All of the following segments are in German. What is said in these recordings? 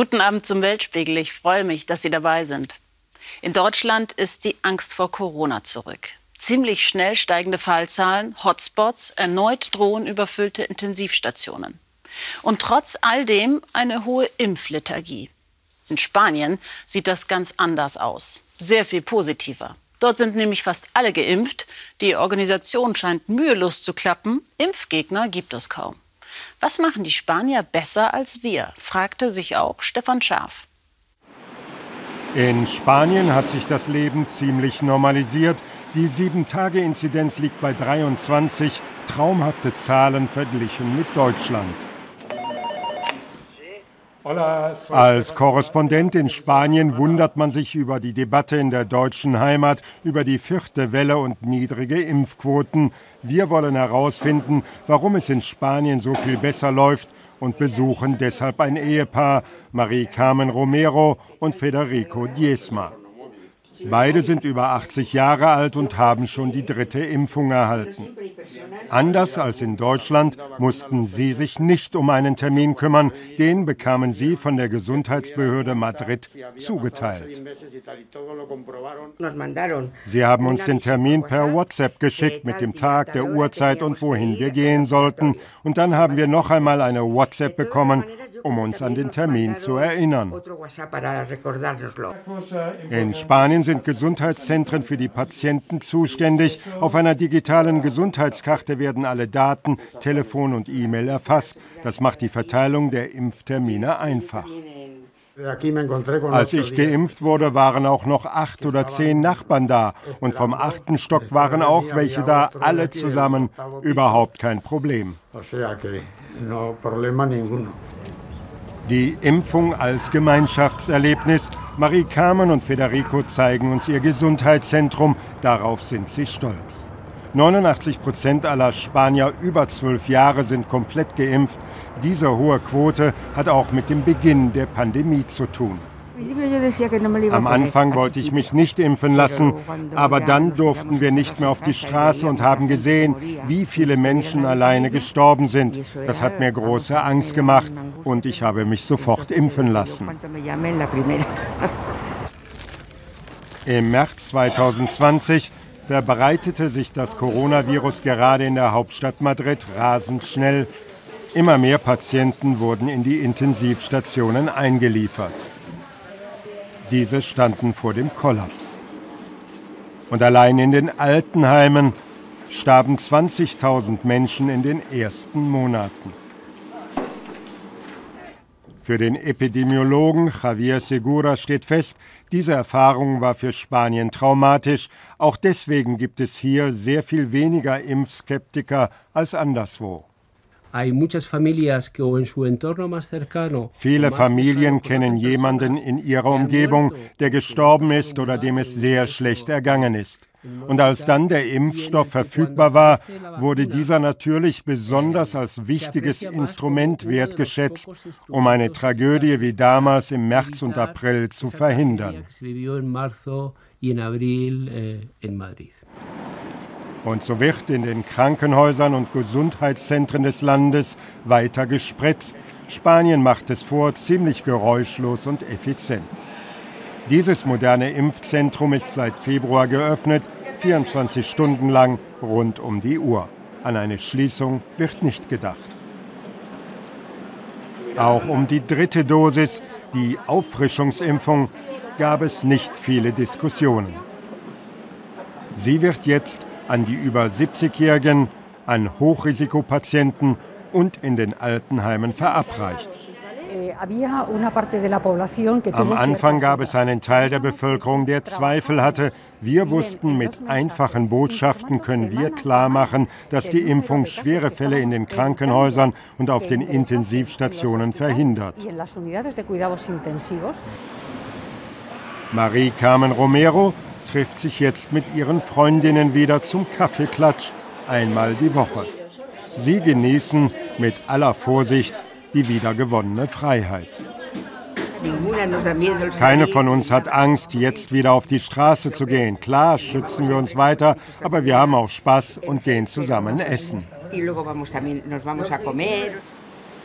Guten Abend zum Weltspiegel. Ich freue mich, dass Sie dabei sind. In Deutschland ist die Angst vor Corona zurück. Ziemlich schnell steigende Fallzahlen, Hotspots, erneut drohen überfüllte Intensivstationen. Und trotz all dem eine hohe Impfliturgie. In Spanien sieht das ganz anders aus. Sehr viel positiver. Dort sind nämlich fast alle geimpft. Die Organisation scheint mühelos zu klappen. Impfgegner gibt es kaum. Was machen die Spanier besser als wir? fragte sich auch Stefan Scharf. In Spanien hat sich das Leben ziemlich normalisiert. Die 7-Tage-Inzidenz liegt bei 23, traumhafte Zahlen verglichen mit Deutschland. Als Korrespondent in Spanien wundert man sich über die Debatte in der deutschen Heimat über die vierte Welle und niedrige Impfquoten. Wir wollen herausfinden, warum es in Spanien so viel besser läuft und besuchen deshalb ein Ehepaar, Marie Carmen Romero und Federico Diesma. Beide sind über 80 Jahre alt und haben schon die dritte Impfung erhalten. Anders als in Deutschland mussten sie sich nicht um einen Termin kümmern, den bekamen sie von der Gesundheitsbehörde Madrid zugeteilt. Sie haben uns den Termin per WhatsApp geschickt mit dem Tag, der Uhrzeit und wohin wir gehen sollten. Und dann haben wir noch einmal eine WhatsApp bekommen, um uns an den Termin zu erinnern. In Spanien sind Gesundheitszentren für die Patienten zuständig. Auf einer digitalen Gesundheitskarte werden alle Daten, Telefon und E-Mail erfasst. Das macht die Verteilung der Impftermine einfach. Als ich geimpft wurde, waren auch noch acht oder zehn Nachbarn da. Und vom achten Stock waren auch welche da, alle zusammen. Überhaupt kein Problem. Die Impfung als Gemeinschaftserlebnis. Marie Carmen und Federico zeigen uns ihr Gesundheitszentrum. Darauf sind sie stolz. 89 Prozent aller Spanier über zwölf Jahre sind komplett geimpft. Diese hohe Quote hat auch mit dem Beginn der Pandemie zu tun. Am Anfang wollte ich mich nicht impfen lassen, aber dann durften wir nicht mehr auf die Straße und haben gesehen, wie viele Menschen alleine gestorben sind. Das hat mir große Angst gemacht und ich habe mich sofort impfen lassen. Im März 2020 verbreitete sich das Coronavirus gerade in der Hauptstadt Madrid rasend schnell. Immer mehr Patienten wurden in die Intensivstationen eingeliefert. Diese standen vor dem Kollaps. Und allein in den Altenheimen starben 20.000 Menschen in den ersten Monaten. Für den Epidemiologen Javier Segura steht fest, diese Erfahrung war für Spanien traumatisch. Auch deswegen gibt es hier sehr viel weniger Impfskeptiker als anderswo. Viele Familien kennen jemanden in ihrer Umgebung, der gestorben ist oder dem es sehr schlecht ergangen ist. Und als dann der Impfstoff verfügbar war, wurde dieser natürlich besonders als wichtiges Instrument wertgeschätzt, um eine Tragödie wie damals im März und April zu verhindern. Und so wird in den Krankenhäusern und Gesundheitszentren des Landes weiter gespritzt. Spanien macht es vor, ziemlich geräuschlos und effizient. Dieses moderne Impfzentrum ist seit Februar geöffnet, 24 Stunden lang rund um die Uhr. An eine Schließung wird nicht gedacht. Auch um die dritte Dosis, die Auffrischungsimpfung, gab es nicht viele Diskussionen. Sie wird jetzt an die über 70-Jährigen, an Hochrisikopatienten und in den Altenheimen verabreicht. Am Anfang gab es einen Teil der Bevölkerung, der Zweifel hatte. Wir wussten, mit einfachen Botschaften können wir klarmachen, dass die Impfung schwere Fälle in den Krankenhäusern und auf den Intensivstationen verhindert. Marie Carmen Romero trifft sich jetzt mit ihren Freundinnen wieder zum Kaffeeklatsch einmal die Woche. Sie genießen mit aller Vorsicht die wiedergewonnene Freiheit. Keine von uns hat Angst, jetzt wieder auf die Straße zu gehen. Klar schützen wir uns weiter, aber wir haben auch Spaß und gehen zusammen essen.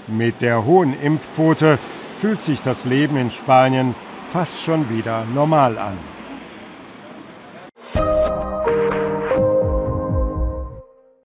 Mit der hohen Impfquote fühlt sich das Leben in Spanien fast schon wieder normal an.